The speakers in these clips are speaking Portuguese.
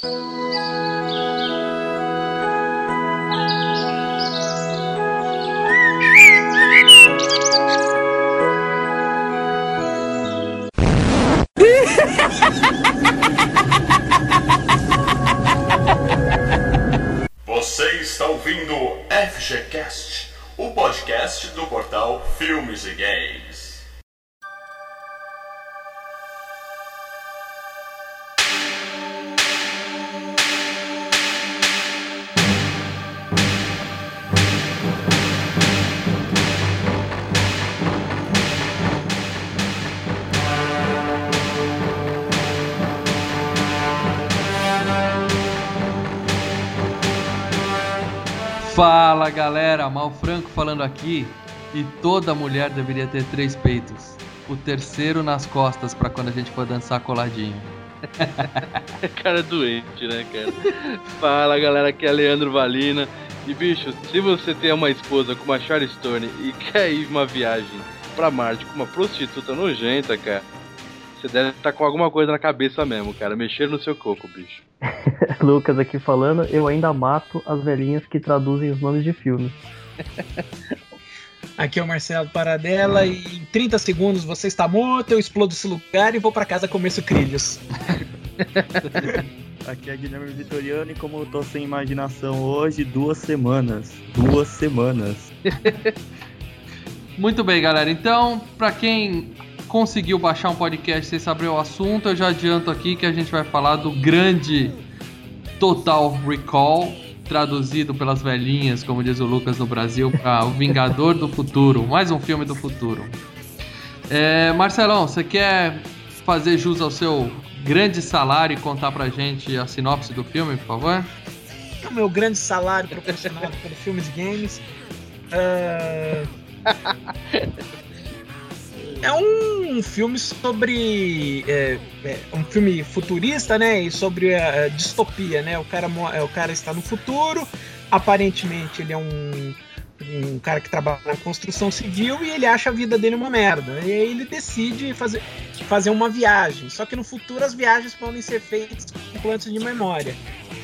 Você galera, Mal Franco falando aqui. E toda mulher deveria ter três peitos. O terceiro nas costas pra quando a gente for dançar coladinho. cara doente, né, cara? Fala galera, aqui é Leandro Valina. E bicho, se você tem uma esposa com uma Charlie Stone e quer ir uma viagem pra Marte com uma prostituta nojenta, cara, você deve estar com alguma coisa na cabeça mesmo, cara. Mexer no seu coco, bicho. Lucas aqui falando, eu ainda mato as velhinhas que traduzem os nomes de filmes. Aqui é o Marcelo Paradela e em 30 segundos você está morto, eu explodo esse lugar e vou para casa comer sucrilhos. Aqui é Guilherme Vitoriano e como eu tô sem imaginação hoje, duas semanas. Duas semanas. Muito bem, galera. Então, pra quem conseguiu baixar um podcast sem saber o assunto, eu já adianto aqui que a gente vai falar do grande Total Recall, traduzido pelas velhinhas, como diz o Lucas no Brasil, para O Vingador do Futuro, mais um filme do futuro. É, Marcelão, você quer fazer jus ao seu grande salário e contar pra gente a sinopse do filme, por favor? É o meu grande salário proporcionado pelo Filmes e Games. É... É um filme sobre. É, é, um filme futurista, né? E sobre a, a distopia, né? O cara, é, o cara está no futuro, aparentemente ele é um, um cara que trabalha na construção civil e ele acha a vida dele uma merda. E aí ele decide fazer, fazer uma viagem. Só que no futuro as viagens podem ser feitas com implantes de memória.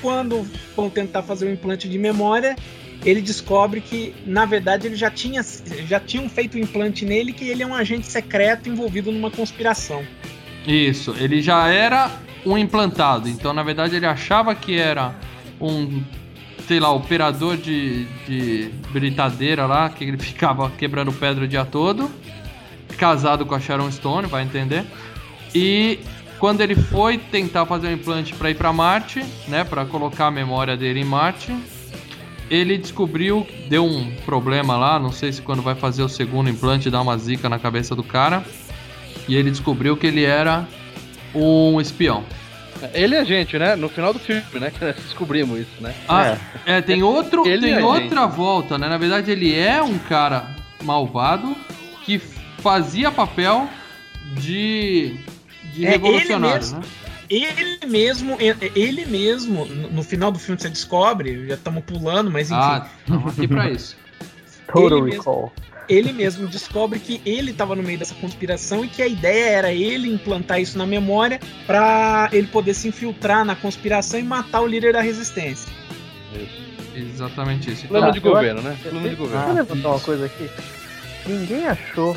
Quando vão tentar fazer um implante de memória, ele descobre que, na verdade, ele já tinha já tinham feito um implante nele que ele é um agente secreto envolvido numa conspiração. Isso, ele já era um implantado, então na verdade ele achava que era um, sei lá, operador de, de britadeira lá, que ele ficava quebrando pedra o dia todo, casado com a Sharon Stone, vai entender. E quando ele foi tentar fazer um implante para ir para Marte, né, para colocar a memória dele em Marte, ele descobriu, deu um problema lá, não sei se quando vai fazer o segundo implante dá uma zica na cabeça do cara, e ele descobriu que ele era um espião. Ele é a gente, né? No final do filme, né? Que nós descobrimos isso, né? Ah, é, tem outro, Ele tem é outra volta, né? Na verdade, ele é um cara malvado que fazia papel de, de É, ele revolucionário, mesmo. né? Ele mesmo, ele mesmo, no final do filme você descobre, já estamos pulando, mas enfim, Ah, estamos aqui pra isso. Total Ele mesmo. Recall. ele mesmo descobre que ele estava no meio dessa conspiração e que a ideia era ele implantar isso na memória para ele poder se infiltrar na conspiração e matar o líder da resistência. Exatamente isso. Plano Ah, de governo, né? Plano de Deixa eu governo. levantar uma coisa aqui. Ninguém achou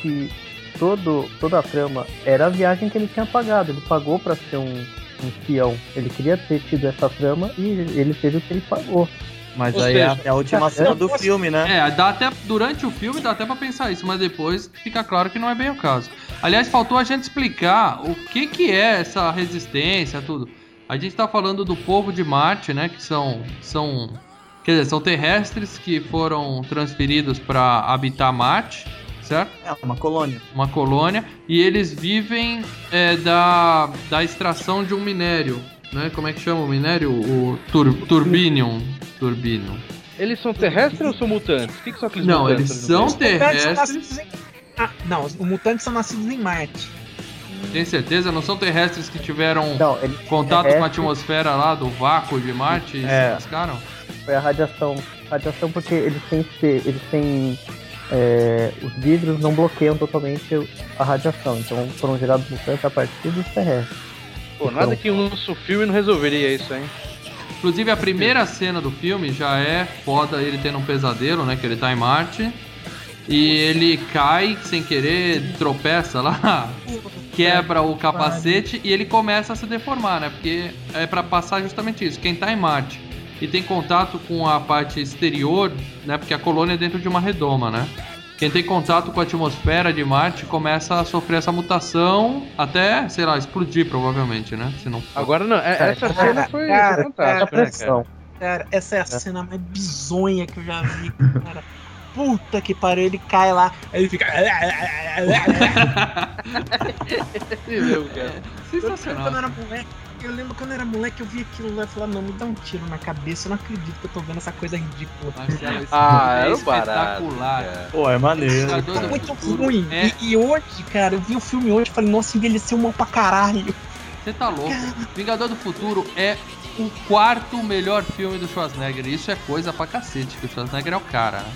que todo, toda a trama era a viagem que ele tinha pagado. Ele pagou pra ser um, um espião. Ele queria ter tido essa trama e ele teve o que ele pagou. Mas Ou aí seja, é a última cena do posso- filme, né? É, dá até durante o filme dá até pra pensar isso, mas depois fica claro que não é bem o caso. Aliás, faltou a gente explicar o que que é essa resistência, tudo. A gente tá falando do povo de Marte, né, que são são quer dizer, são terrestres que foram transferidos para habitar Marte, certo? É uma colônia. Uma colônia e eles vivem é, da da extração de um minério, né? Como é que chama o minério? O tur, turbinium, turbinium. Eles são terrestres ou são mutantes? O que, que são aqueles Não, mutantes? eles são Os mutantes são terrestres. nascidos em... Ah, não, os mutantes são nascidos em Marte. Tem certeza? Não são terrestres que tiveram Não, ele contato com a terrestre. atmosfera lá do vácuo de Marte e É. se lascaram? foi a radiação. Radiação porque eles têm ser- eles têm é, os vidros não bloqueiam totalmente a radiação, então foram gerados mutantes a partir dos terrestres. Pô, nada que um nosso filme não resolveria isso, hein? Inclusive a primeira cena do filme já é foda ele tendo um pesadelo, né? Que ele tá em Marte. E ele cai sem querer, tropeça lá, quebra o capacete e ele começa a se deformar, né? Porque é pra passar justamente isso. Quem tá em Marte e tem contato com a parte exterior, né? Porque a colônia é dentro de uma redoma, né? Quem tem contato com a atmosfera de Marte começa a sofrer essa mutação até, sei lá, explodir provavelmente, né? Se não. Agora não, é- essa Cara, cena foi cara, fantástica, né, cara? pressão. Cara, essa é a cena mais bizonha que eu já vi, cara. Puta que pariu, ele cai lá, aí ele fica. Cara. Lembro Sensacional. quando eu era moleque, eu lembro quando eu era moleque, eu vi aquilo lá e falava, não, me dá um tiro na cabeça, eu não acredito que eu tô vendo essa coisa ridícula. Marcelo, esse Ah, é barato. espetacular. cara. Pô, é maneiro. Vingador É muito Futuro ruim. é- E, e hoje, cara, eu vi o filme hoje e falei, nossa, envelheceu mal pra caralho. Você tá louco. Vingador do Futuro é o quarto melhor filme do Schwarzenegger. Isso é coisa pra cacete, que o Schwarzenegger é o cara. né?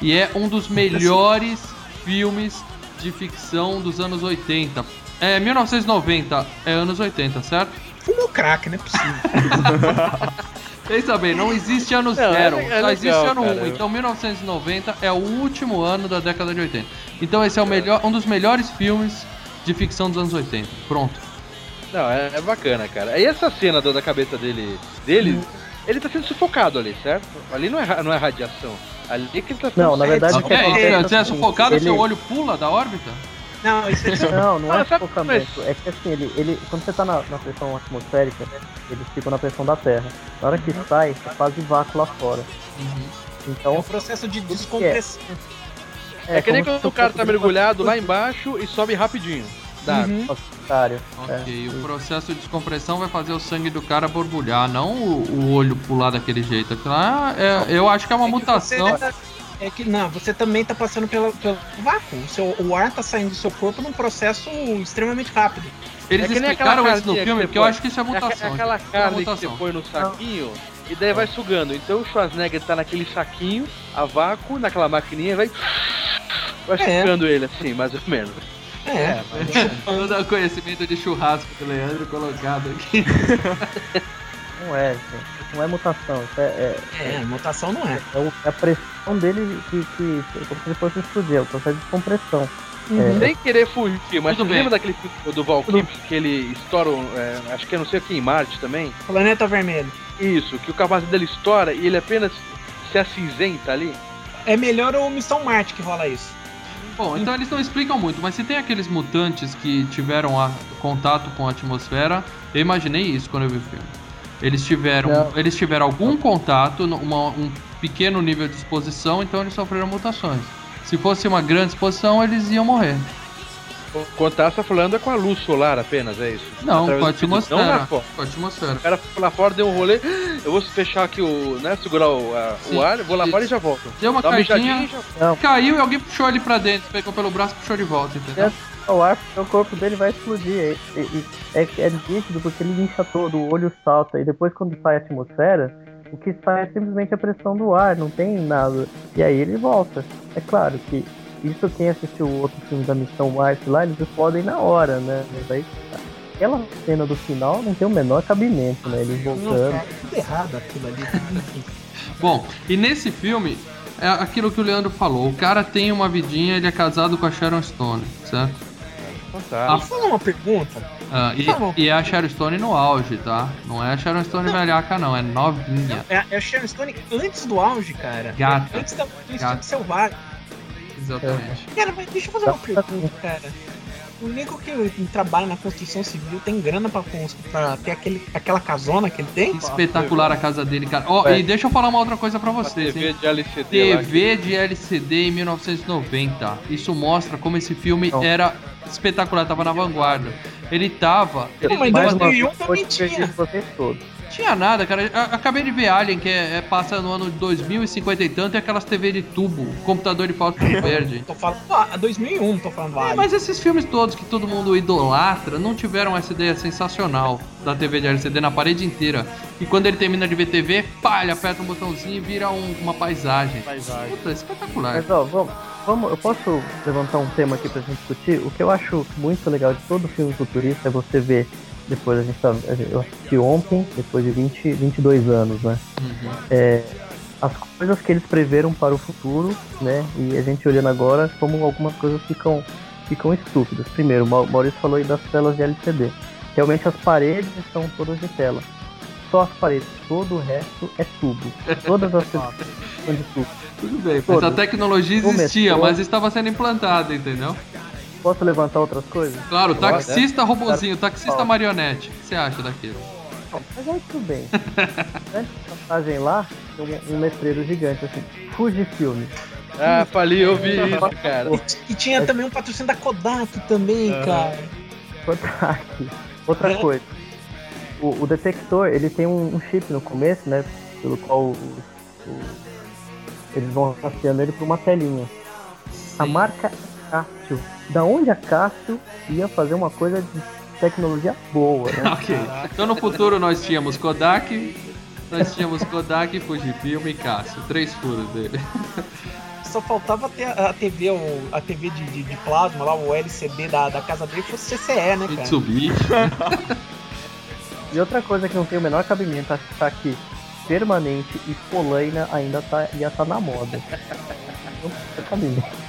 E é um dos melhores filmes de ficção dos anos 80. É, 1990 é anos 80, certo? Fumou crack, não é possível. Pensa bem, não existe ano Não, zero, é- é só existe legal, ano cara. 1. Então 1990 é o último ano da década de 80. Então esse é o melhor, um dos melhores filmes de ficção dos anos 80. Pronto. Não, é, é bacana, cara. Aí essa cena do- da cabeça dele, dele, ele tá sendo sufocado ali, certo? Ali não é, não é radiação. Ali que ele tá sendo Não, na verdade, o que É, acontece é, é é sufocado, ele- seu olho pula da órbita? Não, isso é Não, não é Ah, sufocamento. É que assim, ele, ele, quando você tá na, na pressão atmosférica, né, eles ficam na pressão da Terra. Na hora que sai, você faz vácuo lá fora. é um Então, processo de descompressão. É, que nem quando o cara tá mergulhado lá embaixo e sobe rapidinho. Dá. Uhum. Ok, É, o processo de descompressão vai fazer o sangue do cara borbulhar, não o, o olho pular daquele jeito. Aquilo lá é- eu acho que é uma mutação. Você tá- É que não, você também tá passando pelo, pelo vácuo. O, seu, o ar tá saindo do seu corpo num processo extremamente rápido. Eles É explicaram aquela isso no filme, que porque eu acho que isso é É, mutação. é aquela é carne que você põe no saquinho e daí vai sugando. Então o Schwarzenegger tá naquele saquinho, a vácuo, naquela maquininha, vai. Vai É. sugando ele assim, mais ou menos. É, Todo o conhecimento de churrasco do Leandro colocado aqui. Não é, gente. Não é mutação. Isso é, é, é, mutação não é. é é a pressão dele que, que é como se ele fosse explodir. É o processo de compressão. Uhum. Sem querer fugir, mas Tudo lembra daquele filme do Val Kilmer que ele estoura, é, acho que é não sei aqui em Marte também? Planeta Vermelho. Isso, que o capacete dele estoura e ele apenas se acinzenta ali. É melhor o Missão Marte que rola isso. Bom, então eles não explicam muito, mas se tem aqueles mutantes que tiveram a- contato com a atmosfera, eu imaginei isso quando eu vi o filme. Eles tiveram, Não. eles tiveram algum contato, uma- um pequeno nível de exposição, então eles sofreram mutações. Se fosse uma grande exposição, eles iam morrer. O contato tá falando é com a luz solar apenas, é isso? Não, Através com a atmosfera. Não lá fora. Com a atmosfera. O cara foi lá fora, deu um rolê, eu vou fechar aqui o, né, segurar o, a- o ar, vou lá fora e já volto. Deu uma Dá uma caidinha, e já caiu e alguém puxou ele pra dentro, pegou pelo braço e puxou de volta, entendeu? O ar, o corpo dele vai explodir. É, é, é, é nítido porque ele incha todo, o olho salta. E depois, quando sai a atmosfera, o que sai é simplesmente a pressão do ar, não tem nada. E aí ele volta. É claro que isso quem assistiu o outro filme da Missão Marte lá, eles explodem na hora, né? Mas aí, aquela cena do final não tem o menor cabimento, né? Eles Não, voltando. cara, tudo errado aquilo ali. Bom, e nesse filme, é aquilo que o Leandro falou. O cara tem uma vidinha, ele é casado com a Sharon Stone, certo? Fantástico. Deixa eu falar uma pergunta. Ah, e, Tá bom. e é a Sharon Stone no auge, tá? Não é a Sharon Stone velhaca, não. É novinha. É, é a Sharon Stone antes do auge, cara. Gata. Antes da, do Gata. selvagem. Exatamente. Cara, mas deixa eu fazer uma pergunta, cara. O nego que trabalha na construção civil tem grana pra, pra ter aquele, aquela casona que ele tem? Espetacular a casa dele, cara. Ó, É. e deixa eu falar uma outra coisa pra vocês, TV hein? de LCD lá. TV de LCD em 1990. Isso mostra como esse filme Não. era espetacular, tava na vanguarda. Ele tava. Ele Não, mas em uma 2001 vez, também tinha. vocês todos. Tinha nada, cara. A- Acabei de ver Alien, que é, é- passa no ano de 2050 e tanto, e aquelas TV de tubo, computador de fósforo verde. Tô falando ah, 2001, tô falando É, Alien. mas esses filmes todos que todo mundo idolatra não tiveram essa ideia sensacional da TV de LCD na parede inteira. E quando ele termina de ver TV, pá, ele aperta um botãozinho e vira um- uma paisagem. Paisagem. Puta, espetacular. Mas ó, vamos, vamos, eu posso levantar um tema aqui pra gente discutir? O que eu acho muito legal de todo filme futurista é você ver depois a gente tá, eu assisti ontem, depois de 20, 22 anos, né? Uhum. É, as coisas que eles preveram para o futuro, né? E a gente olhando agora, como algumas coisas ficam, ficam estúpidas. Primeiro, o Mau- Maurício falou aí das telas de LCD. Realmente as paredes estão todas de tela. Só as paredes, todo o resto é tubo. Todas as são de tubo. Tudo bem, mas Todos. a tecnologia existia, mas estava sendo implantada, entendeu? Posso levantar outras coisas? Claro, Nossa, taxista robozinho, taxista marionete. O que você acha daquilo? Mas aí tudo bem. Antes da passagem lá, tem um, um letreiro gigante assim, Fujifilm. Ah, falei, eu vi isso, cara. E tinha também um patrocínio da Kodak também, Aham. cara. Kodak. Outra É. coisa. O, o detector, ele tem um, um chip no começo, né? Pelo qual o- o- eles vão rastreando ele por uma telinha. A marca é Cássio. Da onde a Cássio ia fazer uma coisa de tecnologia boa, né? ok. Então no futuro nós tínhamos Kodak, nós tínhamos Kodak, Fujifilm e Cássio. Três furos dele. Só faltava ter a TV, a TV de, de, de plasma lá, o LCD da, da casa dele fosse CCE, né, cara? Mitsubishi. E outra coisa que não tem o menor cabimento, achar que permanente e polaina ainda tá, ia estar na moda. Não tem cabimento.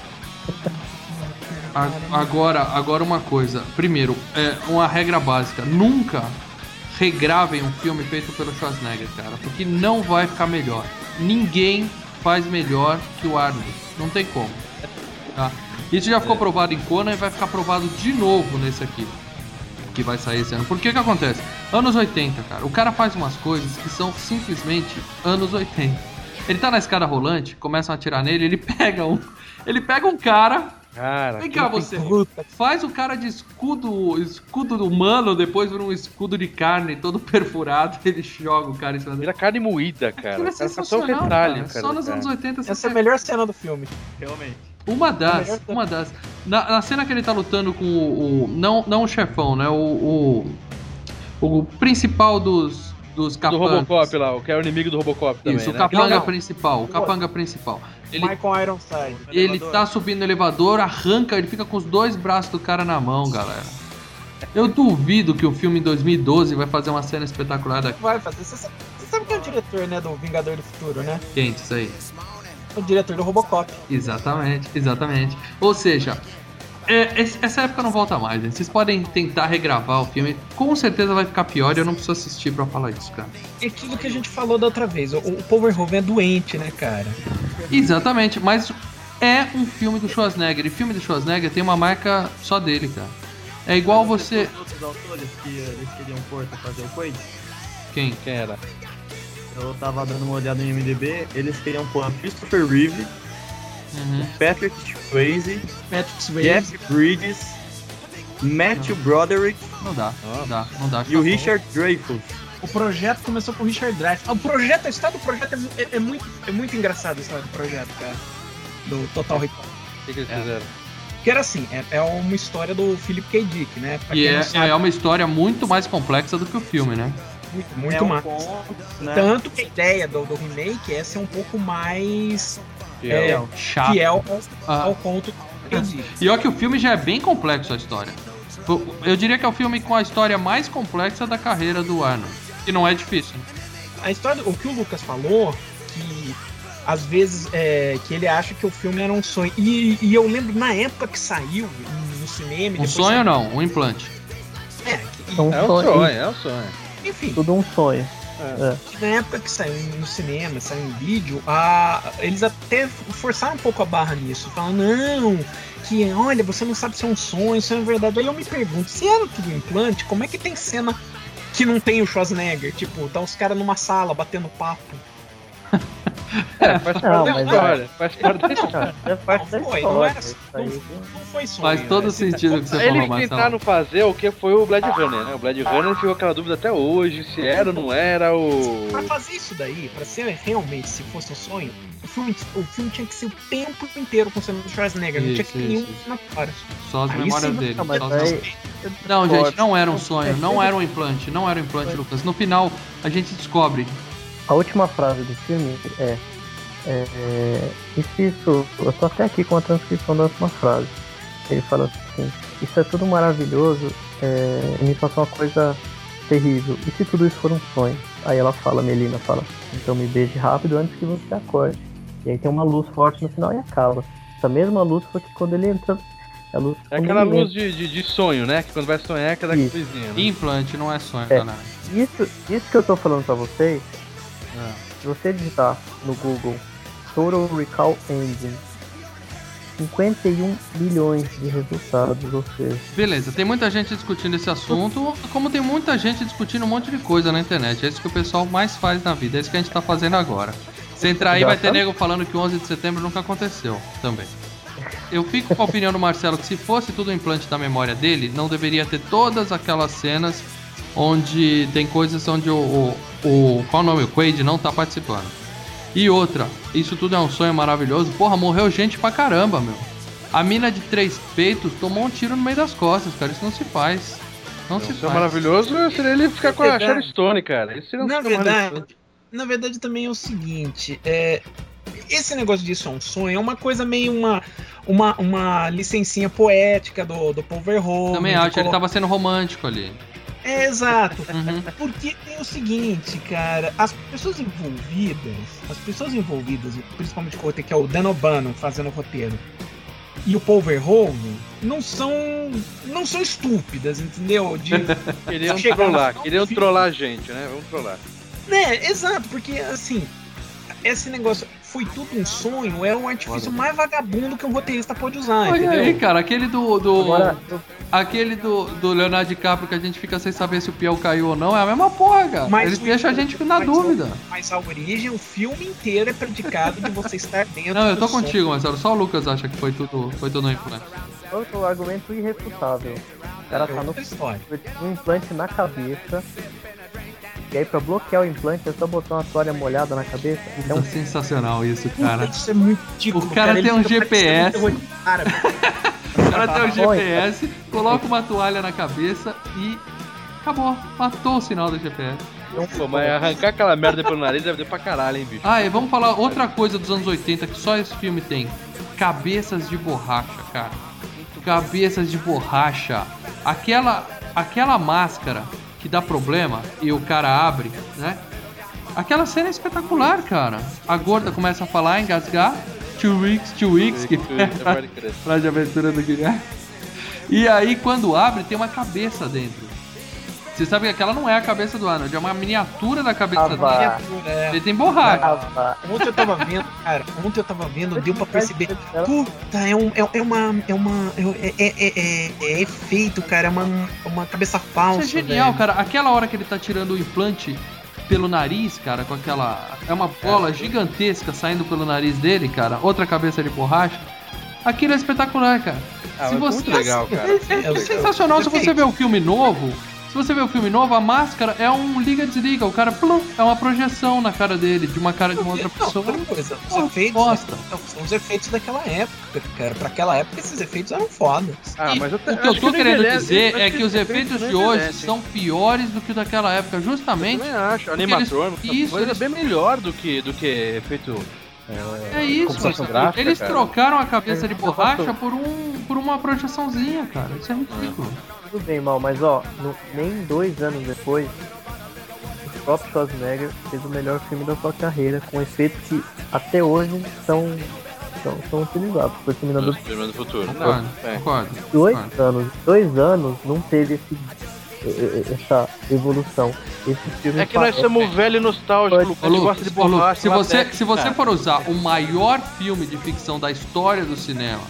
A- Agora, agora uma coisa. Primeiro, é uma regra básica. Nunca regravem um filme feito pelo Schwarzenegger, cara. Porque não vai ficar melhor. Ninguém faz melhor que o Arnold. Não tem como. Tá? Isso já ficou provado em Conan e vai ficar provado de novo nesse aqui. Que vai sair esse ano. Por que que acontece? Anos 80, cara. O cara faz umas coisas que são simplesmente anos 80. Ele tá na escada rolante, começam a atirar nele, ele pega um. Ele pega um cara. Cara, Vem cá você. Puta, Faz o cara de escudo, escudo humano, depois vira um escudo de carne todo perfurado, ele joga o cara em cima dele. vira carne moída, cara. Aquilo é O cara só o sensacional, detalhe, cara. Só nos cara. anos 80 você essa é a melhor cena do filme. Realmente. Uma É das, melhor- uma das. Na, na cena que ele tá lutando com o. o- não, não o chefão, né? O. O, o principal dos. Dos Do capangas. Robocop lá, o que é o inimigo do Robocop também, Isso, o né? capanga principal. O capanga principal. Ele, Michael Ironside. ele tá subindo no elevador, arranca, ele fica com os dois braços do cara na mão, galera. Eu duvido que o filme em 2012 vai fazer uma cena espetacular daqui. Vai fazer. Você sabe, você sabe quem é o diretor, né, do Vingador do Futuro, né? Quentes aí. O diretor do Robocop. Exatamente, exatamente. Ou seja, é, essa época não volta mais, gente. Vocês podem tentar regravar o filme, com certeza vai ficar pior e eu não preciso assistir pra falar isso, cara. É aquilo que a gente falou da outra vez. O, o Paul Verhoeven é doente, né, cara? Exatamente, mas é um filme do Schwarzenegger. E filme do Schwarzenegger tem uma marca só dele, cara. É igual você. Os outros autores que eles queriam pôr pra fazer o Quaid, Quem? Quem era? eu tava dando uma olhada no MDB, eles queriam pôr Christopher Reeve, Uhum. Patrick Swayze, Patrick Swayze. Jeff Bridges, Matthew Broderick Não dá, não dá, não dá. e o Acabou. Richard Dreyfuss. O projeto começou com o Richard Dreyfuss. O projeto, a história do projeto é, é- é muito, é muito engraçado a história do projeto, cara. Do Total Recall. O que, que eles fizeram? Que era assim, é, é uma história do Philip K. Dick, né? Pra E é, não sabe, é uma história muito mais complexa do que o filme, né? muito, muito é um massa. conto, né? Tanto que a ideia do, do remake é ser um pouco mais Fiel. é, Chato. fiel ao, Ah. ao conto do K. Dick. E olha que o filme já é bem complexo a história. Eu diria que é o filme com a história mais complexa da carreira do Arnold. Que não é difícil. A história, o que o Lucas falou, que às vezes é, que ele acha que o filme era um sonho. E, e eu lembro na época que saiu no cinema. e Um sonho saiu- não, um implante. É, que- É um É um sonho. sonho, é um sonho. enfim, Tudo um sonho. Que na época que saiu no cinema, saiu em vídeo, a, eles até forçaram um pouco a barra nisso. Falaram, não, que olha, você não sabe se é um sonho, se é verdade. Aí eu me pergunto, se era tudo implante, como é que tem cena que não tem o Schwarzenegger? Tipo, tá os caras numa sala batendo papo. É, faz parte Não, da mas história. Faz parte da história. Ah, é parte da Não foi, história. não era- isso não- aí. Não foi sonho. Faz todo né? sentido o que você Eles falou, Marcelo. tentaram fazer o que foi o Blade Runner, né? O Blade Runner ficou aquela dúvida até hoje, se era ou não era o... Pra fazer isso daí, pra ser realmente, se fosse um sonho, o filme, o filme tinha que ser o tempo inteiro com o do Schwarzenegger, não tinha Isso, que ter nenhum isso, isso. na hora. Só as Aí memórias sim, dele. Não, aí- Não, gente, não era um sonho, não era um implante, não era um implante, Lucas. No final, a gente descobre. A última frase do filme é, é, é, e se isso, eu tô até aqui com a transcrição da última frase. Ele fala assim, isso é tudo maravilhoso é, me passou uma coisa terrível. E se tudo isso for um sonho? Aí ela fala, Melina fala, então me beije rápido antes que você acorde. E aí tem uma luz forte no final e acaba. Essa mesma luz foi que quando ele entra. A luz, É aquela ele luz de, de, de sonho, né? Que quando vai sonhar é aquela Isso. coisinha. Né? Implante não é sonho, É. galera. Isso, isso que eu tô falando pra vocês, É. se você digitar no Google Total Recall Engine, 51 milhões de resultados, ou seja, Beleza, tem muita gente discutindo esse assunto, como tem muita gente discutindo um monte de coisa na internet. É isso que o pessoal mais faz na vida, é isso que a gente tá fazendo agora. Se entrar aí, Já vai ter nego falando que o 11 de setembro nunca aconteceu também. Eu fico com a opinião do Marcelo que se fosse tudo implante da memória dele, não deveria ter todas aquelas cenas onde tem coisas onde o. o, o qual é o nome? O Quaid não tá participando. E outra, isso tudo é um sonho maravilhoso. Porra, morreu gente pra caramba, meu. A mina de três peitos tomou um tiro no meio das costas, cara. Isso não se faz. Não se Isso é faz. maravilhoso seria ele ficar com a verdade. Sharon Stone, cara. Isso seria um Na verdade, na verdade também é o seguinte, é, esse negócio disso é um sonho, é uma coisa meio uma uma, uma licencinha poética do, do Paul Verhoeven. Também acho, ele colocar- tava sendo romântico ali. É, exato. Uhum. Porque tem o seguinte, cara, as pessoas envolvidas, as pessoas envolvidas, principalmente com o que é o Dan O'Bannon fazendo o roteiro, e o Paul Verhoeven, não são não são estúpidas, entendeu? De, Queriam trollar, queriam trollar a gente, né? Vamos trollar. né, exato, porque assim, esse negócio foi tudo um sonho, é um artifício mais vagabundo que um roteirista pode usar, Olha entendeu? aí, cara, aquele do. do agora aquele do, do Leonardo DiCaprio que a gente fica sem saber se o peão caiu ou não, é a mesma porra, cara. Mas Eles o- deixam a gente na mas dúvida. Mas a origem, o filme inteiro é predicado de você estar dentro Não, eu tô contigo, Marcelo. Só o Lucas acha que foi tudo, foi tudo um implante. outro argumento irrefutável. O cara tá no história. um implante na cabeça. E aí pra bloquear o implante é só botar uma toalha molhada na cabeça. Então É sensacional isso, cara. Isso é muito ridículo, O cara ele tem um GPS. um. O cara tem Oi. GPS, coloca uma toalha na cabeça e acabou. Matou o sinal do GPS. Pô, mas arrancar aquela merda pelo nariz deve ter pra caralho, hein, bicho. Ah, e vamos falar outra coisa dos anos 80 que só esse filme tem. Cabeças de borracha, cara. Cabeças de borracha. Aquela, aquela máscara que dá problema e o cara abre, né? Aquela cena é espetacular, cara. A gorda começa a falar, engasgar. Two weeks, two weeks, que é frase de aventura do Guilherme. E aí, quando abre, tem uma cabeça dentro. Você sabe que aquela não é a cabeça do Arnold, é uma miniatura da cabeça Ah, dele. vá. É. Ele tem borracha. Ah, vá. Ontem eu tava vendo, cara, ontem eu tava vendo, deu pra perceber. Puta, é, um, é, é uma. É uma. É, é, é, é- é efeito, cara, é uma, uma cabeça falsa. Isso é genial, velho. cara. Aquela hora que ele tá tirando o implante pelo nariz, cara, com aquela. É uma bola gigantesca saindo pelo nariz dele, cara. Outra cabeça de borracha. Aquilo é espetacular, cara. Ah, Se mas você- muito legal, cara. É, é sensacional se você ver o filme novo. Se você ver o filme novo, a máscara é um liga-desliga. O cara, plum, é uma projeção na cara dele, de uma cara de uma outra Não, pessoa. outra coisa, os Pô, efeitos. bosta. não, são os efeitos daquela época, cara. Pra aquela época, esses efeitos eram fodas. Ah, mas eu o que eu tô querendo dizer é que os efeitos de hoje são são piores do que o daquela época, Eu justamente. também acho. Animatrônico, isso, coisa eles- é bem melhor do que, do que efeito. É isso, computação cara. gráfica, eles cara. trocaram a cabeça de borracha por, um, por uma projeçãozinha, cara. Isso é ridículo. Tudo bem, mal, mas ó, no- nem dois anos depois, o próprio Schwarzenegger fez o melhor filme da sua carreira, com efeitos que até hoje são, são, são utilizados. Foi o Terminador do Futuro. Não, é. concordo. dois concordo. anos, dois anos não teve esse, essa evolução. Esse filme É que nós somos velho e nostálgico, Lucas. Gosta de borracha. se você, se você for usar o maior filme de ficção da história do cinema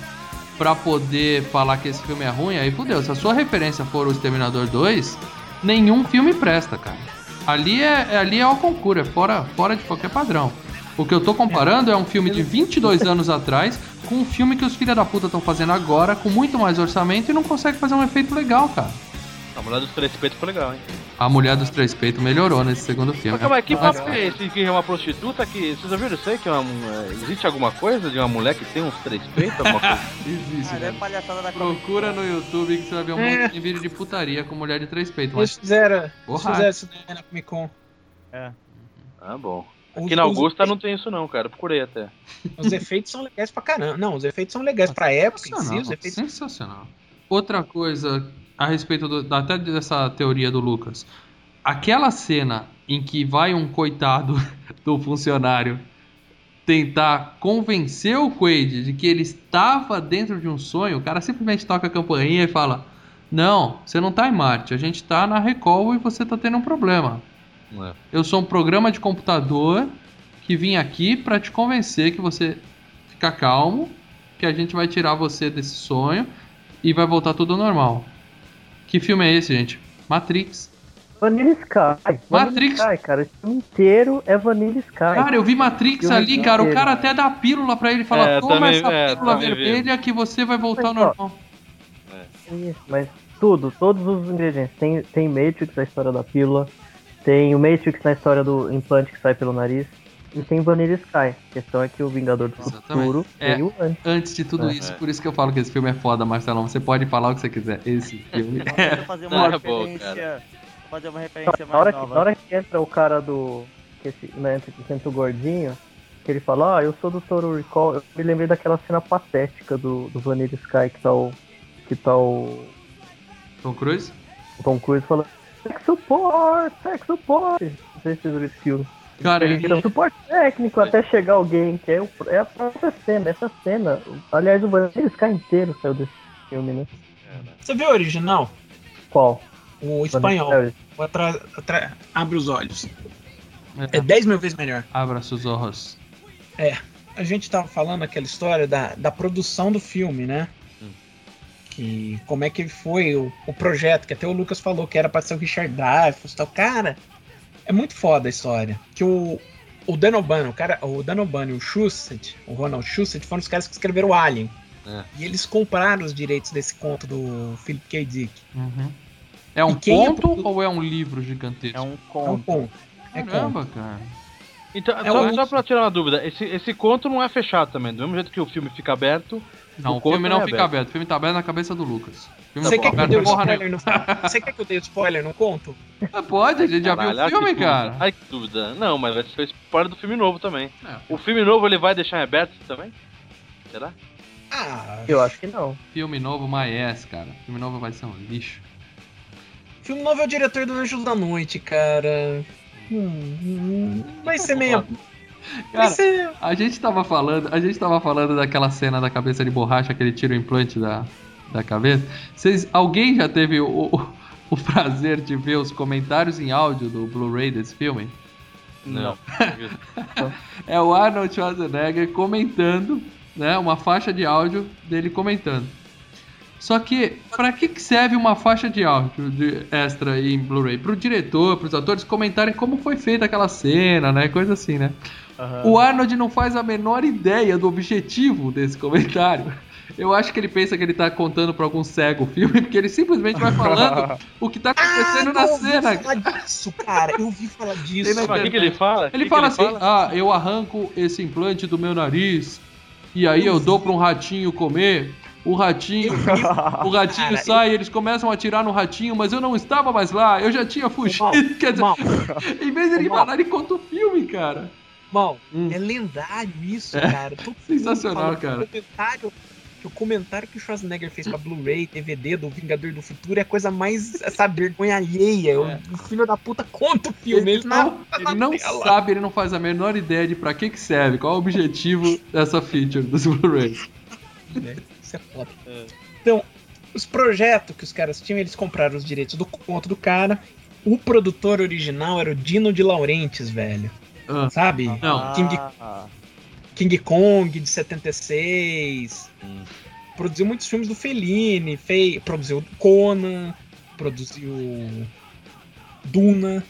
pra poder falar que esse filme é ruim, aí fudeu. Se a sua referência for o Exterminador 2, nenhum filme presta, cara. Ali é, é- ali é o concurso, é fora, fora de qualquer padrão. O que eu tô comparando é um filme de 22 anos atrás com um filme que os filha da puta estão fazendo agora, com muito mais orçamento e não consegue fazer um efeito legal, cara. A mulher dos três peitos ficou legal, hein? A Mulher dos Três Peitos melhorou nesse segundo filme. Mas calma aí, que Mas- papo é esse que é uma prostituta que. Vocês já viram isso aí? Que é uma, é, existe alguma coisa de uma mulher que tem uns três peitos? Alguma coisa? Existe, Ah, é né? palhaçada da Comic Procura no YouTube que você vai ver um É. monte de vídeo de putaria com mulher de três peitos. Eles Mas fizeram, eles fizeram isso daí na Comic Con. Ah, bom. Os- Aqui na os- Augusta não tem isso não, cara. Procurei até. Os efeitos são legais pra caramba. Não, os efeitos são legais pra época em si, os sensacional, efeitos sensacional. Outra coisa a respeito do, até dessa teoria do Lucas. Aquela cena em que vai um coitado do funcionário tentar convencer o Quaid de que ele estava dentro de um sonho, o cara simplesmente toca a campainha e fala: Não, você não está em Marte, a gente está na Recall e você está tendo um problema. É. Eu sou um programa de computador que vim aqui para te convencer que você fica calmo, que a gente vai tirar você desse sonho e vai voltar tudo ao normal. Que filme é esse, gente? Matrix. Vanilla Sky. Matrix. Vanilla Sky, cara. O filme inteiro é Vanilla Sky. Cara, eu vi Matrix ali, cara. O inteiro. cara até dá a pílula pra ele e fala: É, Toma também- essa é, pílula vi. vermelha que você vai voltar ao normal. Isso, mas tudo, todos os ingredientes. Tem, tem Matrix, a história da pílula. Tem o Matrix na história do implante que sai pelo nariz. E tem Vanilla Sky. A questão é que o Vingador do Exatamente. Futuro É. veio antes. Antes de tudo É. isso, por isso que eu falo que esse filme é foda, Marcelão. Você pode falar o que você quiser. Esse filme é. fazer uma bom, referência. fazer uma referência Na hora, mais que, nova. na hora que entra o cara do. Que esse, né, que entra o gordinho, que ele fala, ah, eu sou do Toro Recall, eu me lembrei daquela cena patética do, do Vanilla Sky que tá o. Que tá o, Tom Cruise? o Tom Cruise falando. Tech support, tech support. Não sei se vocês viram esse filme. Cara, Ele suporte técnico até chegar alguém, que é, o, é a própria cena, essa cena. Aliás, o Vanilla Sky inteiro saiu desse filme, né? Você viu o original? Qual? O espanhol. Atra- atra- Abre os olhos. é, É 10 mil vezes melhor. abra seus olhos. A gente tava falando aquela história da, da produção do filme, né? Hum. Que como é que foi o, o projeto, que até o Lucas falou que era pra ser o Richard Dreyfuss e tal. Cara, é muito foda a história. Que o, o Dan O'Bannon, o cara, o Dan O'Bannon e o Shusett, o Ronald Shusett, foram os caras que escreveram o Alien. É. E eles compraram os direitos desse conto do Philip K. Dick. Uhum. É um é conto produ- ou é um livro gigantesco? É um É um conto. conto. É conto. Caramba, cara. Então, É só, o- só pra tirar uma dúvida, esse, esse conto não é fechado também. Do mesmo jeito que o filme fica aberto, Não, O o, conto filme não não é fica aberto. aberto. O filme tá aberto na cabeça do Lucas. O filme Você quer que eu dê o spoiler no Você quer que eu dê o spoiler no conto? nenhuma. Pode, a gente já viu Caralho, o ai, que filme, cara. Ai, que dúvida. Não, mas vai ser o spoiler do filme novo também. É. O filme novo ele vai deixar em aberto também? Será? Ah, Eu acho que não. Filme novo, my ass, cara. Filme novo vai ser um lixo. filme novo é o diretor do Anjos da Noite, cara. Hum, hum, vai ser meio. Vai Cara, ser. a gente tava falando, a gente tava falando daquela cena da cabeça de borracha que ele tira o implante da, da cabeça. Vocês, alguém já teve o, o, o prazer de ver os comentários em áudio do Blu-ray desse filme? Não. É o Arnold Schwarzenegger comentando, né? Uma faixa de áudio dele comentando. Só que, pra que que serve uma faixa de áudio de extra em Blu-ray? Pro diretor, pros atores comentarem como foi feita aquela cena, né? Coisa assim, né? O Arnold não faz a menor ideia do objetivo desse comentário. Eu acho que ele pensa que ele tá contando pra algum cego o filme, porque ele simplesmente vai falando o que tá acontecendo Ah, na eu ouvi cena. falar disso, cara. Eu ouvi falar disso. Mas o que, que ele fala? Ele Que fala que assim: ah, eu arranco esse implante do meu nariz e aí eu dou pra um ratinho comer. O ratinho, o ratinho Cara, sai, eles começam a atirar no ratinho, mas eu não estava mais lá, eu já tinha fugido. Mal, Quer dizer, mal, em vez de ele Mal. falar, ele conta o filme, cara. mal. Hum. É lendário isso, É. cara. Todo Sensacional, fala que cara. Comentário, que o comentário que o Schwarzenegger fez pra Blu-ray, DVD do Vingador do Futuro é a coisa mais, sabe, vergonha alheia. É. O- O filho da puta conta o filme. Ele, Ele não, ele não sabe, ele não faz a menor ideia de pra que que serve, qual é o objetivo dessa feature dos Blu-rays. né? Isso é foda. Então, os projetos que os caras tinham, eles compraram os direitos do conto do cara. O produtor original era o Dino de Laurentiis, velho. Ah, Sabe? Não. King, Ah, King Kong de 76. Hum. Produziu muitos filmes do Fellini. Fei, produziu Conan. Produziu Duna.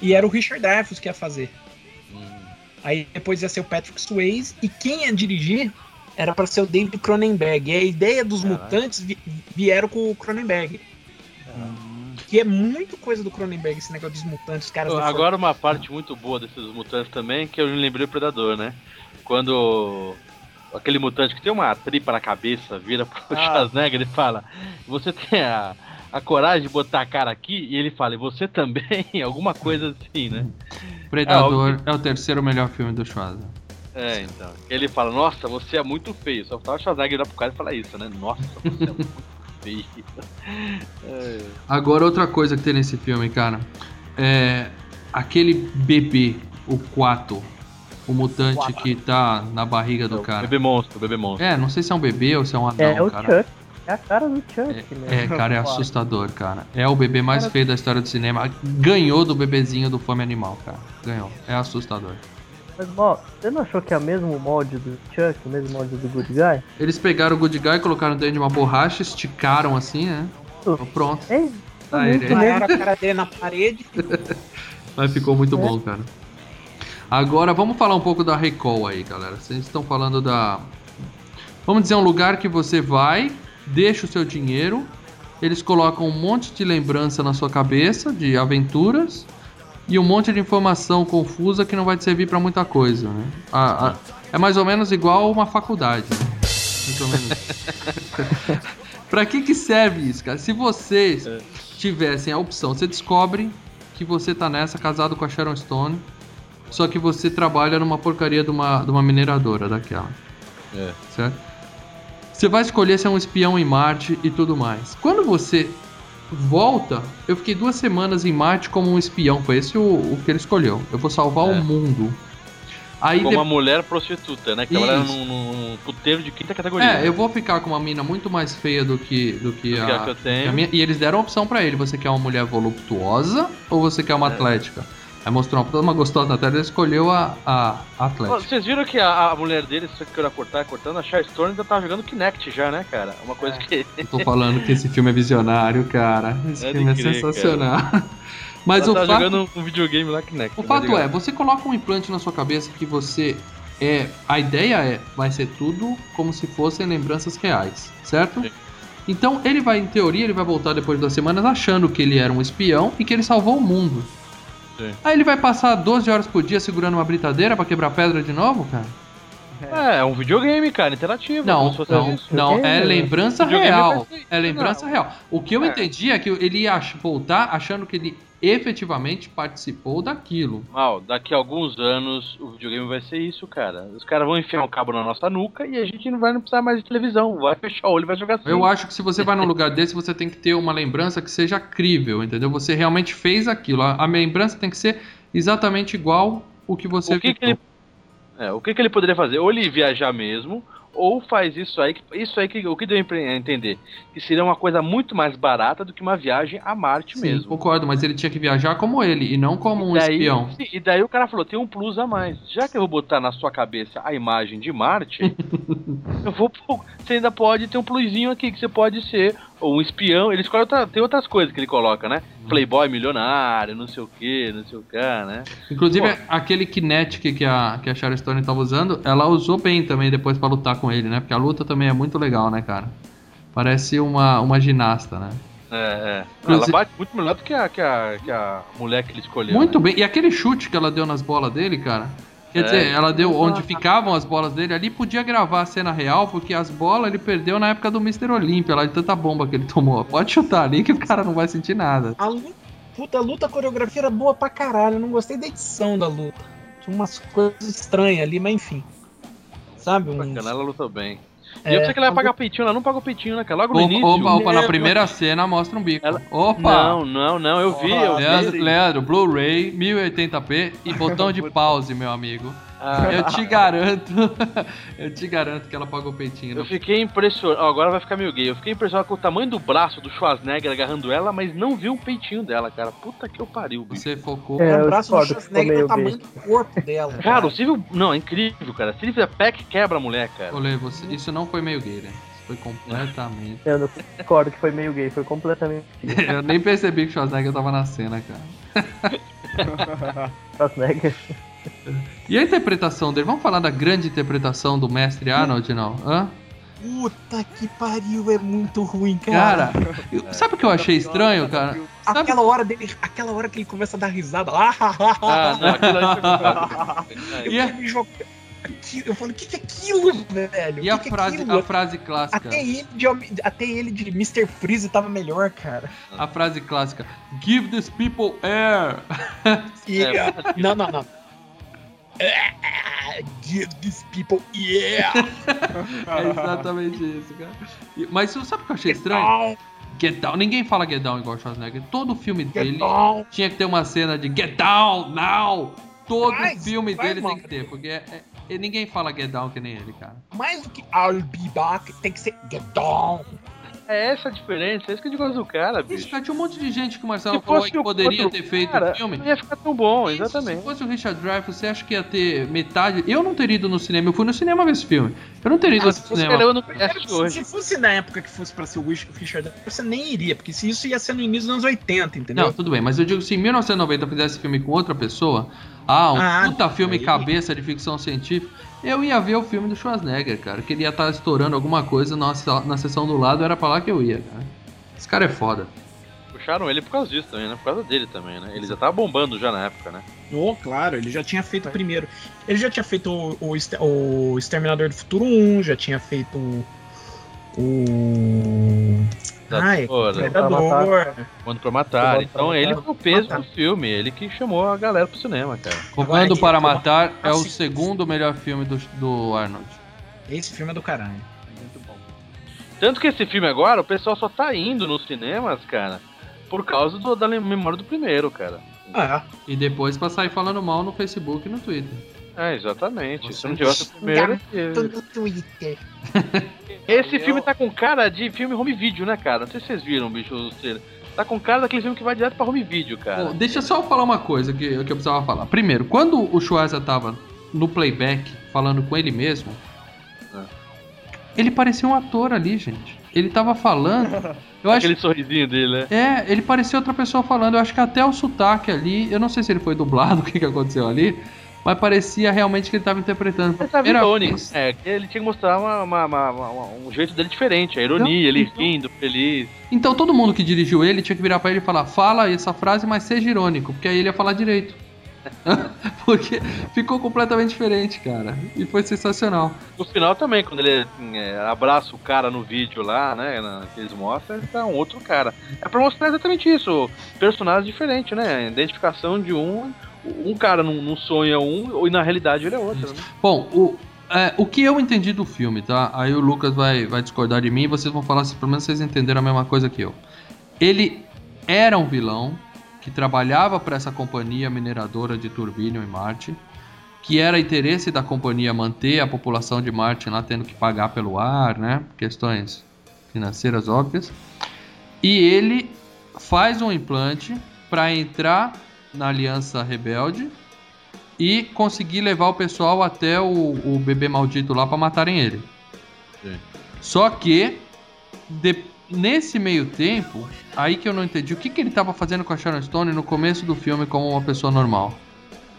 E era o Richard Dreyfuss que ia fazer. Hum. Aí depois ia ser o Patrick Swayze. E quem ia dirigir era para ser o David Cronenberg. E a ideia dos Caralho. mutantes vi- vieram com o Cronenberg. Que é muito coisa do Cronenberg, esse negócio dos mutantes, caras. Agora uma parte muito boa desses mutantes também, que eu lembrei do Predador, né? Quando aquele mutante que tem uma tripa na cabeça vira pro Ah. Schwarzenegger e fala: Você tem a, a coragem de botar a cara aqui? E ele fala: E você também? Alguma coisa assim, né? Predador é o terceiro melhor filme do Schwarzenegger. É, então. Ele fala: Nossa, você é muito feio. Só tava o Schwarzenegger olhar pro cara e falar isso, né? Nossa, você é muito feio. É. Agora, outra coisa que tem nesse filme, cara, é aquele bebê, o Quato, o mutante que tá na barriga do cara. Bebê monstro, bebê monstro. É, não sei se é um bebê ou se é um anão, É, o cara. Chuck. É a cara do Chuck, né? É, cara, é assustador, cara. É o bebê mais feio da história do cinema. Ganhou do bebezinho do Fome Animal, cara. Ganhou. É assustador. Mas, ó, você não achou que é o mesmo molde do Chuck, o mesmo molde do Good Guy? Eles pegaram o Good Guy, colocaram dentro de uma borracha, esticaram assim, né? Pronto. É, Ah, ele- Pararam a cara dele na parede. Mas ficou muito bom, cara. Agora vamos falar um pouco da Recall aí, galera. Vocês estão falando da. Vamos dizer um lugar que você vai, deixa o seu dinheiro, eles colocam um monte de lembrança na sua cabeça, de aventuras, e um monte de informação confusa que não vai te servir pra muita coisa, né? A- a- é mais ou menos igual uma faculdade. né? Mais ou menos. pra que que serve isso, cara? Se vocês tivessem a opção, você descobre que você tá nessa casado com a Sharon Stone, só que você trabalha numa porcaria de uma, de uma mineradora daquela. É. Certo? Você vai escolher ser um espião em Marte e tudo mais. Quando você volta, eu fiquei duas semanas em Marte como um espião. Foi esse o, o que ele escolheu. Eu vou salvar É. o mundo. Aí Como de- uma mulher prostituta, né? Que trabalha num, num puteiro de quinta categoria. É, eu vou ficar com uma mina muito mais feia do que, do que, Do que a, que eu que tenho. a minha. E eles deram a opção pra ele: você quer uma mulher voluptuosa ou você quer É. uma atlética? Aí mostrou uma, uma gostosa na tela, ele escolheu a, a. Vocês viram que a, a mulher dele, se você queira cortar, cortando, a Char Stone ainda tava jogando Kinect já, né, cara? Uma coisa que. Eu tô falando que esse filme é visionário, cara. Esse É filme é crer, sensacional. Mas ela o tá fato, jogando um videogame lá Kinect. o tá fato é, você coloca um implante na sua cabeça que você é. A ideia é, vai ser tudo como se fossem lembranças reais, certo? Sim. Então ele vai, em teoria, ele vai voltar depois de duas semanas achando que ele era um espião e que ele salvou o mundo. Sim. Aí ele vai passar 12 horas por dia segurando uma britadeira pra quebrar pedra de novo, cara? É, é um videogame, cara, interativo. Não, como se fosse não, isso. não, é lembrança Videogame real. É lembrança Não. real. O que eu É. entendi é que ele ia voltar achando que ele efetivamente participou daquilo. Mal, daqui a alguns anos o videogame vai ser isso, cara. Os caras vão enfiar um cabo na nossa nuca e a gente não vai não precisar mais de televisão. Vai fechar o olho e vai jogar assim. Eu acho que se você vai num lugar desse, você tem que ter uma lembrança que seja crível, entendeu? Você realmente fez aquilo. A, a lembrança tem que ser exatamente igual o que você O que, que ele, é, o que, que ele poderia fazer? Ou ele viajar mesmo, ou faz isso aí, que- isso aí que o que deu a entender, que seria uma coisa muito mais barata do que uma viagem a Marte Sim, mesmo. concordo, mas ele tinha que viajar como ele e não como um daí, espião. sim, e daí o cara falou, tem um plus a mais. Já que eu vou botar na sua cabeça a imagem de Marte, eu vou você ainda pode ter um plusinho aqui que você pode ser um espião. Ele escolhe outra, tem outras coisas que ele coloca, né? Uhum. Playboy milionário, não sei o que, não sei o que, né? Inclusive, Pô. aquele Kinetic que a, que a Sharon Stone tava usando, ela usou bem também depois pra lutar com ele, né? Porque a luta também é muito legal, né, cara? Parece uma, uma ginasta, né? É, é. Ela bate muito melhor do que a, que a, que a mulher que ele escolheu. Muito né? bem. E aquele chute que ela deu nas bolas dele, cara. Quer É. dizer, ela deu onde ficavam as bolas dele, ali podia gravar a cena real, porque as bolas ele perdeu na época do Mr. Olímpia, lá de tanta bomba que ele tomou. Pode chutar ali que o cara não vai sentir nada. A luta, puta, a luta, a coreografia era boa pra caralho. Eu não gostei da edição da luta. Tinha umas coisas estranhas ali, mas enfim. Sabe? Um... Bacana, ela lutou bem. É, e eu pensei que ela ia pagar peitinho, ela não pagou peitinho, né, cara? Logo no Opa, início. opa, opa, na primeira cena mostra um bico. Ela- Opa! Não, não, não, eu vi, eu vi. Leandro, Leandro, Blu-ray, 1080p e botão de pause, meu amigo. Ah, Eu te garanto, eu te garanto que ela pagou o peitinho. Eu fiquei impressionado. ó, Agora vai ficar meio gay. Eu fiquei impressionado com o tamanho do braço do Schwarzenegger agarrando ela, mas não vi o peitinho dela, cara. Puta que eu pariu, bicho. Você focou. É, o braço do Schwarzenegger o meio tamanho do corpo dela. Cara, o Civil. Não, é incrível, cara. Se ele fizer pack, quebra a mulher, cara. Olê, você, isso não foi meio gay, né? Isso foi completamente. Eu não concordo que foi meio gay, foi completamente Eu nem percebi que o Schwarzenegger tava na cena, cara. Schwarzenegger. E a interpretação dele? Vamos falar da grande interpretação do mestre Arnold, não? Hã? Puta que pariu, é muito ruim, cara. Cara, eu- sabe o que eu achei estranho, cara? Sabe, Aquela hora dele, aquela hora que ele começa a dar risada lá, Ah, não, aquilo ali foi eu fui me Eu falo, o que, que é aquilo, velho? e a que que é frase, aquilo? a frase clássica? Até ele, de, até ele de Mr. Freeze tava melhor, cara. A frase clássica. Give these people air. E, É. ah, não, não, não. Give these people, yeah! É exatamente isso, cara. Mas você sabe o que eu achei estranho? Get Down. Ninguém fala Get Down igual Schwarzenegger. Todo filme dele tinha que ter uma cena de Get Down now. Todo Faz, filme faz, dele tem mano. que ter, porque é- é- ninguém fala Get Down que nem ele, cara. Mais do que I'll be back, tem que ser get down. É essa a diferença, é isso que eu gosto do cara, Isso, bicho. cara, tinha um monte de gente que o Marcelo falou que poderia ter feito cara, o filme. Não ia ficar tão bom, Isso, exatamente. Se fosse o Richard Dreyfuss, você acha que ia ter metade? Eu não teria ido no cinema, eu fui no cinema ver esse filme. Eu não teria ido Ah, no cinema. ele, eu não Cara, se, hoje. se fosse na época que fosse pra ser o Richard, você nem iria, porque se isso ia ser no início dos anos 80, entendeu? Não, tudo bem, mas eu digo se em 1990 eu fizesse filme com outra pessoa, ah, um Ah, puta filme aí- cabeça de ficção científica, eu ia ver o filme do Schwarzenegger, cara. Que ele ia estar estourando alguma coisa na, na sessão do lado, era pra lá que eu ia, cara. Esse cara é foda. Puxaram ele por causa disso também, né? Por causa dele também, né? Ele já tava bombando já na época, né? Oh, claro, ele já tinha feito o primeiro. Ele já tinha feito o, o, o Exterminador do Futuro 1, já tinha feito o. O. Ai, Predador, Predador. Quando pra matar. Comando Então ele foi o peso Matar. do filme, ele que chamou a galera pro cinema, cara. Comando aqui, para Matar é o segundo melhor filme do, do Arnold. Esse filme é do caralho. Muito bom. Tanto que esse filme agora, o pessoal só tá indo nos cinemas, cara, por causa do- da memória do primeiro, cara. Ah, E depois pra sair falando mal no Facebook e no Twitter. É, exatamente. Você Se não tivesse o primeiro. no Twitter. Esse filme tá com cara de filme home video, né, cara? Não sei se vocês viram, bicho. o trailer. Tá com cara daquele filme que vai direto pra home video, cara. Bom, deixa só eu falar uma coisa que, que eu precisava falar. Primeiro, quando o Schwarza tava no playback falando com ele mesmo, É. ele parecia um ator ali, gente. Ele tava falando. Eu acho Aquele sorrisinho dele, né? É, ele parecia outra pessoa falando. Eu acho que até o sotaque ali, eu não sei se ele foi dublado, o que, que aconteceu ali, mas parecia realmente que ele tava interpretando. Ele tava irônico. É, que ele tinha que mostrar uma, uma- uma- uma- um jeito dele diferente, a ironia, ele então- rindo, feliz. Então todo mundo que dirigiu ele tinha que virar pra ele e falar: fala essa frase, mas seja irônico, porque aí ele ia falar direito. porque ficou completamente diferente, cara. E foi sensacional. No final também, quando ele é, abraça o cara no vídeo lá, né? na- que eles mostram, ele tá um outro cara. É pra mostrar exatamente isso. Personagem diferente, né? Identificação de um. Um cara não, sonha um, e na realidade ele é outro, né? Bom, o, é, o que eu entendi do filme, tá? Aí o Lucas vai, vai discordar de mim e vocês vão falar se pelo menos vocês entenderam a mesma coisa que eu. Ele era um vilão que trabalhava para essa companhia mineradora de Turbinium em Marte, que era interesse da companhia manter a população de Marte lá tendo que pagar pelo ar, né? Questões financeiras óbvias. E ele faz um implante para entrar na Aliança Rebelde e conseguir levar o pessoal até o, o bebê maldito lá para matarem ele. Sim. Só que de- nesse meio tempo, aí que eu não entendi o que, que ele tava fazendo com a Sharon Stone no começo do filme como uma pessoa normal.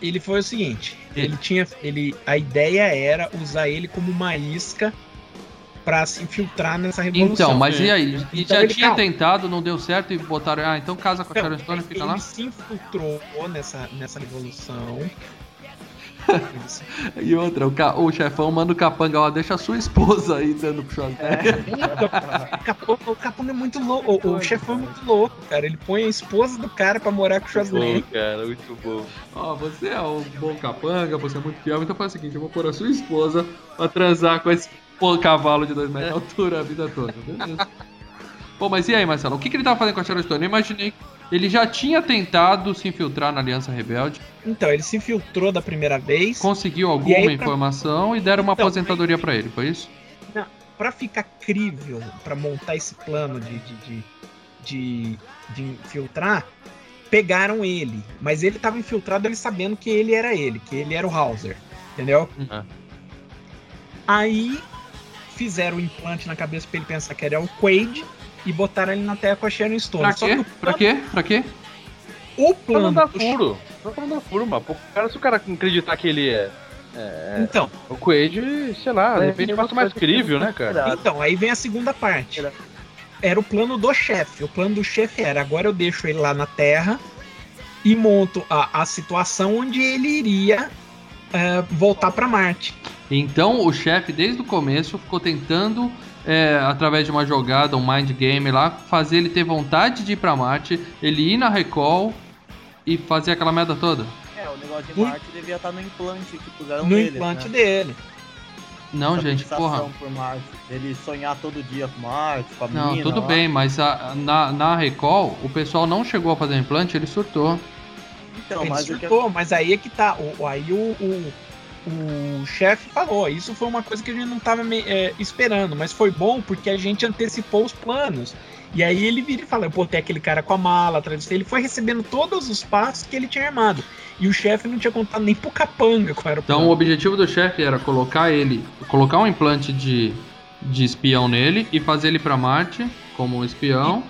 Ele foi o seguinte, Ele- ele tinha, ele, a ideia era usar ele como uma isca pra se infiltrar nessa revolução. Então, mas e aí? E Então já ele- tinha calma. tentado, não deu certo e botaram. Ah, então casa com a Sharon Stone e fica ele lá. se infiltrou nessa, nessa revolução. Ele E outra, o, ca- o chefão manda o capanga, ó, deixa a sua esposa aí dando pro Schwarzenegger. O Capanga, o Capanga é muito louco. O, o chefão é muito louco, cara. Ele põe a esposa do cara pra morar com o Schwarzenegger. Bom, cara, muito bom. Ó, você é um bom capanga, você é muito fiel, então faz o seguinte, eu vou pôr a sua esposa pra transar com esse pô, cavalo de 2 metros de altura a vida toda, beleza? Bom, mas e aí, Marcelo? O que, que ele tava fazendo com a Sharon Stone? Eu imaginei ele já tinha tentado se infiltrar na Aliança Rebelde, Então, ele se infiltrou da primeira vez. conseguiu E alguma aí, pra- informação e deram uma Então, aposentadoria pra ele, foi isso? Pra ficar crível, pra montar esse plano de, de, de, de, de infiltrar, pegaram ele. Mas ele tava infiltrado ele sabendo que ele era ele, que ele era o Hauser. Entendeu? Ah. Aí fizeram o implante na cabeça pra ele pensar que era o Quaid e botaram ele na Terra com a Sharon Stone. Pra quê? que o Pra quê? Pra quê? O Pra plano não dar do- furo. Só pra não dar furo, mano. Cara, se o cara acreditar que ele é. é Então, o Quaid, sei lá, de É, repente uma mais coisa que crível, tem né, cara? então, aí vem a segunda parte. Era- o plano do chefe. O plano do chefe era: agora eu deixo ele lá na Terra e monto a, a situação onde ele iria é, voltar pra Marte. Então o chefe, desde o começo, ficou tentando, é, através de uma jogada, um mind game lá, fazer ele ter vontade de ir pra Marte, ele ir na Recall e fazer aquela merda toda. É, o negócio de No- Marte devia estar no implante que puseram no neles, implante né? dele. Não, Essa gente, porra. por Marte. Ele sonhar todo dia com Marte, com a Não, menina tudo lá. bem, mas a- na, na Recall, o pessoal não chegou a fazer implante, ele surtou. Então, ele mas o que surtou, mas aí é que tá. O- aí o, o, o chefe falou, isso foi uma coisa que a gente não tava me- é, esperando, mas foi bom porque a gente antecipou os planos. E aí ele vira e fala, eu botei aquele cara com a mala, atrás ele foi recebendo todos os passos que ele tinha armado. E o chefe não tinha contado nem pro capanga qual era o Então o plano. objetivo do chefe era colocar ele, colocar um implante de, de espião nele e fazer ele pra Marte como um espião.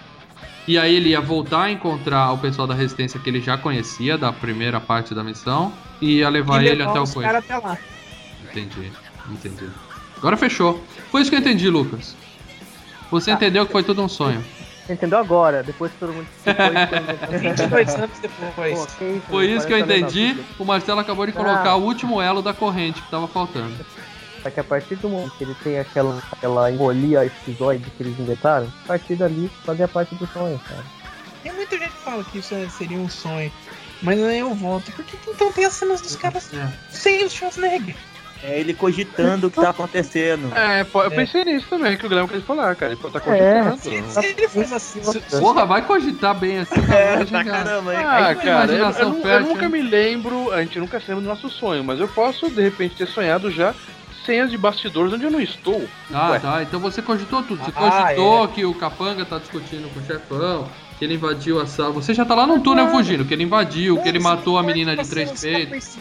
E aí ele ia voltar a encontrar o pessoal da resistência que ele já conhecia da primeira parte da missão e ia levar E ele levar até o coisa. até lá. Entendi, entendi. Agora fechou. Foi isso que eu entendi, Lucas. Você entendeu que foi tudo um sonho. Você entendeu agora? Depois que todo mundo explicou 22 anos depois. Pô, Foi isso que eu entendi. O Marcelo acabou de Ah. colocar o último elo da corrente que tava faltando. Só que a partir do momento que ele tem aquela, aquela embolia esquizoide que eles inventaram, a partir dali fazia parte do sonho, cara. Tem muita gente que fala que isso é- seria um sonho. Mas aí eu volto. Por que que então tem as cenas dos caras É. sem o Schwarzenegger? É ele cogitando o que tá acontecendo. É, eu É. pensei nisso também, que o Guilherme queria falar, cara. Ele tá É. cogitando. Se ele faz assim, se- Porra, vai cogitar bem assim. É, vai pra chegar. caramba, hein? Ah, Aí, cara, eu, eu eu fértil, nunca me lembro, a gente nunca se lembra do nosso sonho, mas eu posso, de repente, ter sonhado já cenas de bastidores onde eu não estou. Ah, Ué. tá. Então você cogitou tudo. Você Ah, cogitou que o Capanga tá discutindo com o chefão, que ele invadiu a sala. Você já tá lá num túnel fugindo, que ele invadiu, que ele matou a menina de três peitos.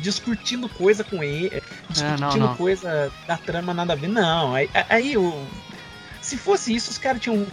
Discutindo coisa com ele, discutindo não, não. coisa da trama nada a ver. Não, aí, aí o. Se fosse isso, os caras tinham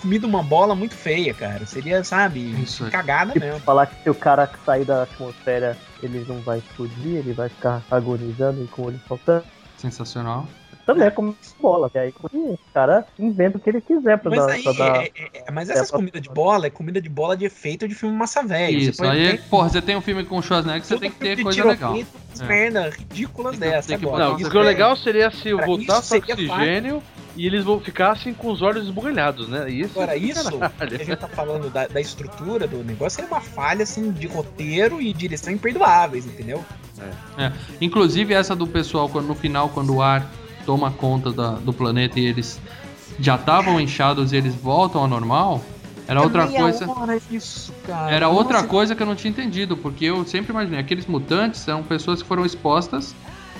comido uma bola muito feia, cara. Seria, sabe, cagada Tipo, mesmo. falar que se o cara sair da atmosfera, ele não vai explodir, ele vai ficar agonizando e com o olho faltando. Sensacional. Também é como bola, que aí o cara inventa o que ele quiser pra Mas dar. aí, pra dar- é- é- é- mas essas pra- comidas de bola é comida de bola de efeito de filme massa velho. Isso, põe- aí, tem porra, você tem um filme com o Schwarzenegger, você tem que ter coisa legal. É. merda ridículas dessa tem que agora. Não, o é legal seria se voltasse oxigênio e eles vo- ficassem com os olhos esbugalhados, né? Isso Agora, é isso, sacanagem. que a gente tá falando da, da estrutura do negócio, é uma falha, assim, de roteiro e direção imperdoáveis, entendeu? Inclusive essa do pessoal, quando, no final, quando o ar toma conta da- do planeta e eles já estavam inchados e eles voltam ao normal, era outra Meia coisa. isso, cara. Era outra Nossa, coisa que eu não tinha entendido, porque eu sempre imaginei, aqueles mutantes são pessoas que foram expostas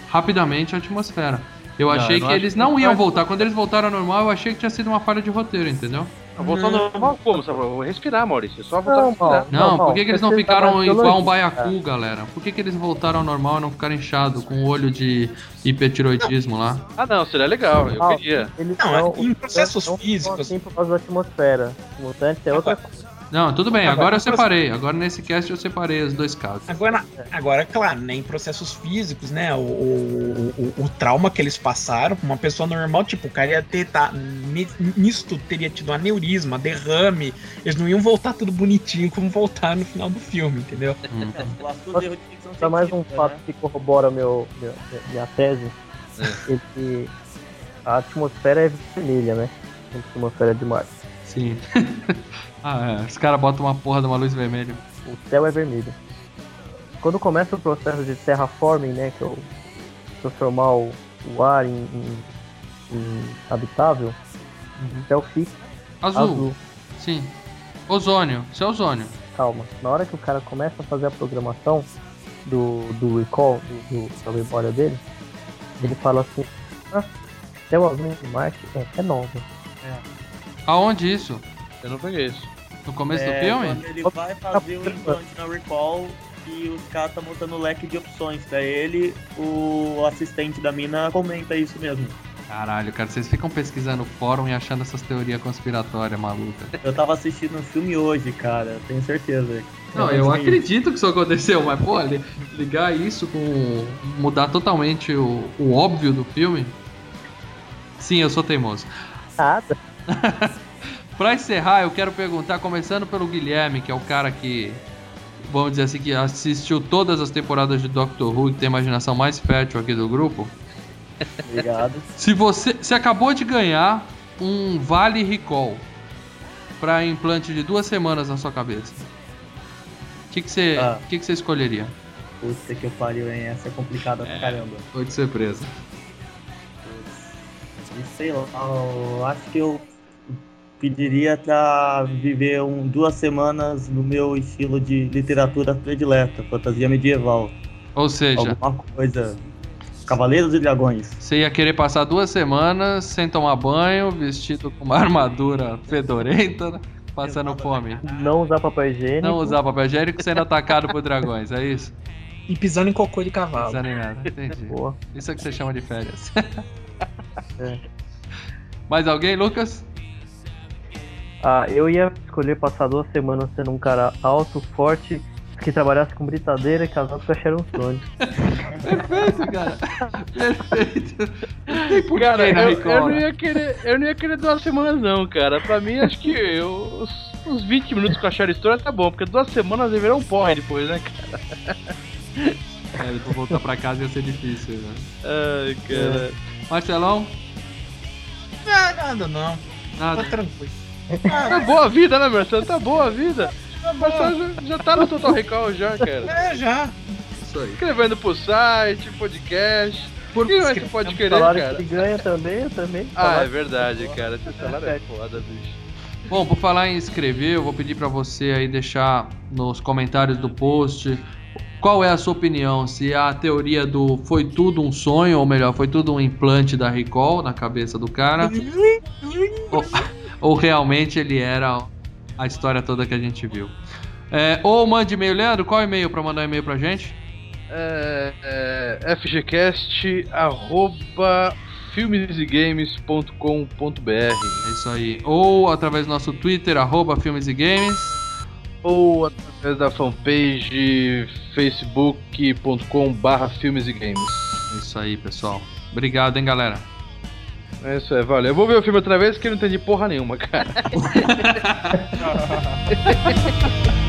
rapidamente à atmosfera. Eu Não, achei eu que eles que não iam voltar. Quando eles voltaram ao normal, eu achei que tinha sido uma falha de roteiro, entendeu? Voltar ao normal como? Sabe? Eu vou respirar, Maurício. É só voltar Não, a respirar. Não, Não, por que, que eles não ficaram igual um baiacu, galera? Por que, que eles voltaram ao normal e não ficaram inchados com o olho de hipertiroidismo lá? Ah, não, seria legal. Eu Ah, queria. Eles Não, são- em os processos físicos- Assim por causa da atmosfera. Os mutantes é outra coisa. Não, tudo bem, Agora, agora eu separei. Agora nesse cast eu separei os dois casos. Agora, agora, claro, né, em processos físicos, né, o, o, o, o trauma que eles passaram, uma pessoa normal, tipo, o cara ia ter, tá, ni- nisto teria tido aneurisma, derrame, eles não iam voltar tudo bonitinho como voltaram no final do filme, entendeu? Hum. É, Pra mais um científica, fato né? que corrobora meu, meu- minha tese, é que a atmosfera é vermelha, né? A atmosfera de Marte. Sim. ah, é. Os caras botam uma porra de uma luz vermelha. O céu é vermelho. Quando começa o processo de terraforming, né? Que é o transformar o, o ar em, em- em habitável, Uhum. o céu fica Azul. azul. Sim. Ozônio. Isso é ozônio. Calma. Na hora que o cara começa a fazer a programação do, do recall, do, do- da memória dele, ele fala assim, ah, céu azul de Marte é, é nova. Aonde isso? Eu não peguei isso. No começo do É, filme? Quando ele vai fazer o implante na Recall e os caras estão montando o leque de opções pra ele, o assistente da mina comenta isso mesmo. Caralho, cara, vocês ficam pesquisando o fórum e achando essas teorias conspiratórias malucas. Eu tava assistindo um filme hoje, cara, tenho certeza. Não, eu acredito que isso aconteceu, mas, pô, li- ligar isso com. mudar totalmente o, o óbvio do filme. Sim, eu sou teimoso. Nada. Pra encerrar, eu quero perguntar, começando pelo Guilherme, que é o cara que, vamos dizer assim, que assistiu todas as temporadas de Doctor Who e que tem a imaginação mais fértil aqui do grupo. Obrigado. Se você, você acabou de ganhar um Vale Recall pra implante de duas semanas na sua cabeça, o que, que, você, Ah. que, que você escolheria? Puta que eu pariu, hein? Essa é complicada pra caramba. Foi de surpresa. Sei lá, eu acho que eu pediria pra viver um, duas semanas no meu estilo de literatura predileta, fantasia medieval. Ou seja, Alguma coisa. Cavaleiros e Dragões. você ia querer passar duas semanas sem tomar banho, vestido com uma armadura fedorenta, né? passando fome. Não usar papel higiênico. Não usar papel higiênico sendo atacado por dragões, é isso? E pisando em cocô de cavalo. Desanimado, entendi. Boa. Isso é que você chama de férias. É. Mais alguém, Lucas? Ah, eu ia escolher passar duas semanas sendo um cara alto, forte, que trabalhasse com britadeira e casado com a Sharon Stone. Perfeito, cara. Perfeito. Não tem porquê Cara, na eu, eu não ia querer, eu não ia querer duas semanas não, cara. Pra mim, acho que eu, uns, uns 20 minutos com a Sharon Stone tá bom, porque duas semanas vai virar um porre depois, né, cara? É, depois voltar pra casa ia ser difícil, né? Ai, cara. Marcelão? Ah, nada não. Nada. Tá tranquilo. Tá boa a vida, né, Marcelo? Tá boa a vida. Marcelo já, já tá no Total Recall já, cara. É, já. Isso aí. Escrevendo pro site, podcast. Por que mais você pode querer, salário cara? que ele ganha também, eu também. Ah, é verdade, cara. Esse salário é foda, bicho. Bom, por falar em escrever, eu vou pedir pra você aí deixar nos comentários do post qual é a sua opinião, se a teoria do foi tudo um sonho, ou melhor, foi tudo um implante da Recall na cabeça do cara, ou, ou realmente ele era a história toda que a gente viu. É, ou mande e-mail, Leandro, qual o e-mail pra mandar e-mail pra gente? É, é, fgcast arroba filmesegames.com.br É isso aí. Ou através do nosso Twitter, arroba Filmes e Games. ou através da fanpage facebook.com barra filmes e games. É isso aí, pessoal. Obrigado, hein, galera. É isso aí, valeu. Eu vou ver o filme outra vez que eu não entendi porra nenhuma, cara.